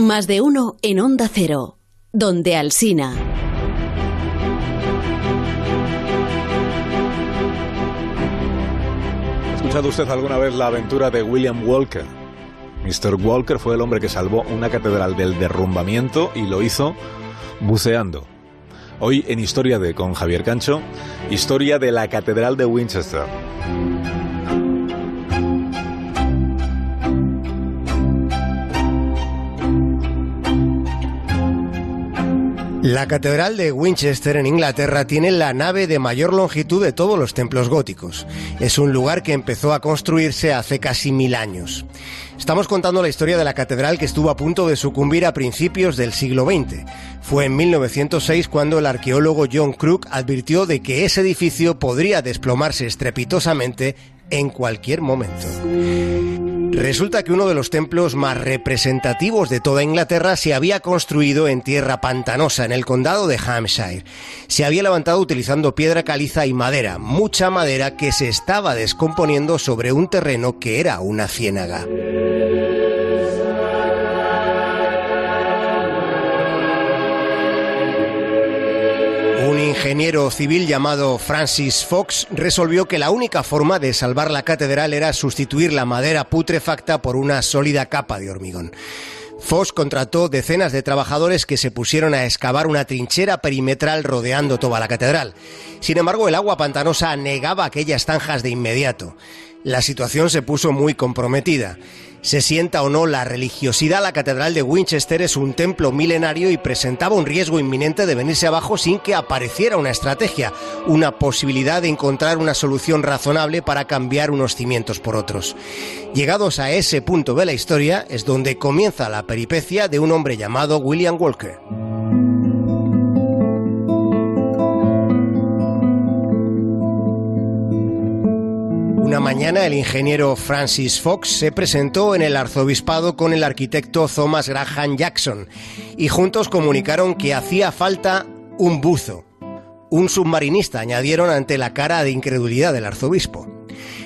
Más de uno en Onda Cero, donde Alsina. ¿Ha escuchado usted alguna vez la aventura de William Walker? Mr. Walker fue el hombre que salvó una catedral del derrumbamiento y lo hizo buceando. Hoy en Historia de con Javier Cancho, historia de la Catedral de Winchester. La Catedral de Winchester en Inglaterra tiene la nave de mayor longitud de todos los templos góticos. Es un lugar que empezó a construirse hace casi mil años. Estamos contando la historia de la catedral que estuvo a punto de sucumbir a principios del siglo XX. Fue en 1906 cuando el arqueólogo John Crook advirtió de que ese edificio podría desplomarse estrepitosamente en cualquier momento. Resulta que uno de los templos más representativos de toda Inglaterra se había construido en tierra pantanosa, en el condado de Hampshire. Se había levantado utilizando piedra caliza y madera, mucha madera que se estaba descomponiendo sobre un terreno que era una ciénaga. Ingeniero civil llamado Francis Fox resolvió que la única forma de salvar la catedral era sustituir la madera putrefacta por una sólida capa de hormigón. Fox contrató decenas de trabajadores que se pusieron a excavar una trinchera perimetral rodeando toda la catedral. Sin embargo, el agua pantanosa negaba aquellas zanjas de inmediato. La situación se puso muy comprometida. Se sienta o no la religiosidad, la Catedral de Winchester es un templo milenario y presentaba un riesgo inminente de venirse abajo sin que apareciera una estrategia, una posibilidad de encontrar una solución razonable para cambiar unos cimientos por otros. Llegados a ese punto de la historia es donde comienza la peripecia de un hombre llamado William Walker. Mañana el ingeniero Francis Fox se presentó en el arzobispado con el arquitecto Thomas Graham Jackson y juntos comunicaron que hacía falta un buzo. Un submarinista añadieron ante la cara de incredulidad del arzobispo.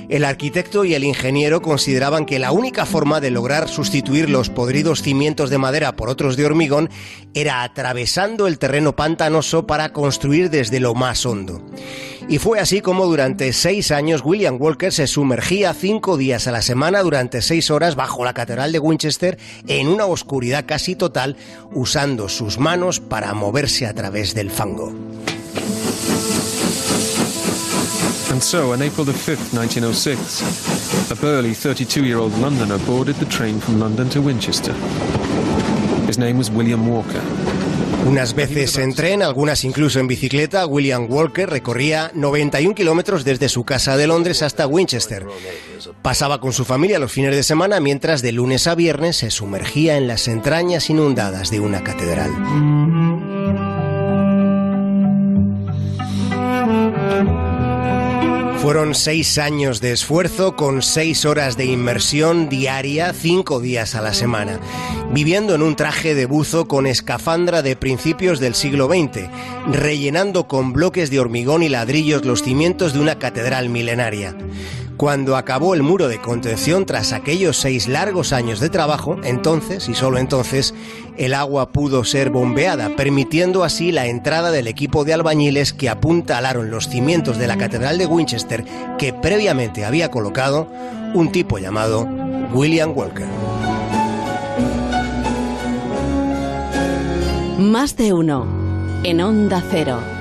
El arquitecto y el ingeniero consideraban que la única forma de lograr sustituir los podridos cimientos de madera por otros de hormigón era atravesando el terreno pantanoso para construir desde lo más hondo. Y fue así como durante seis años William Walker se sumergía cinco días a la semana durante seis horas bajo la Catedral de Winchester en una oscuridad casi total usando sus manos para moverse a través del fango. And so, on April the 5th, 1906, a burly 32-year-old Londoner boarded the train from London to Winchester. William Walker. Unas veces en tren, algunas incluso en bicicleta, William Walker recorría 91 kilómetros desde su casa de Londres hasta Winchester. Pasaba con su familia los fines de semana mientras de lunes a viernes se sumergía en las entrañas inundadas de una catedral. Fueron seis años de esfuerzo con seis horas de inmersión diaria, cinco días a la semana, viviendo en un traje de buzo con escafandra de principios del siglo XX, rellenando con bloques de hormigón y ladrillos los cimientos de una catedral milenaria. Cuando acabó el muro de contención tras aquellos seis largos años de trabajo, entonces, y solo entonces, el agua pudo ser bombeada, permitiendo así la entrada del equipo de albañiles que apuntalaron los cimientos de la Catedral de Winchester que previamente había colocado un tipo llamado William Walker. Más de uno en Onda Cero.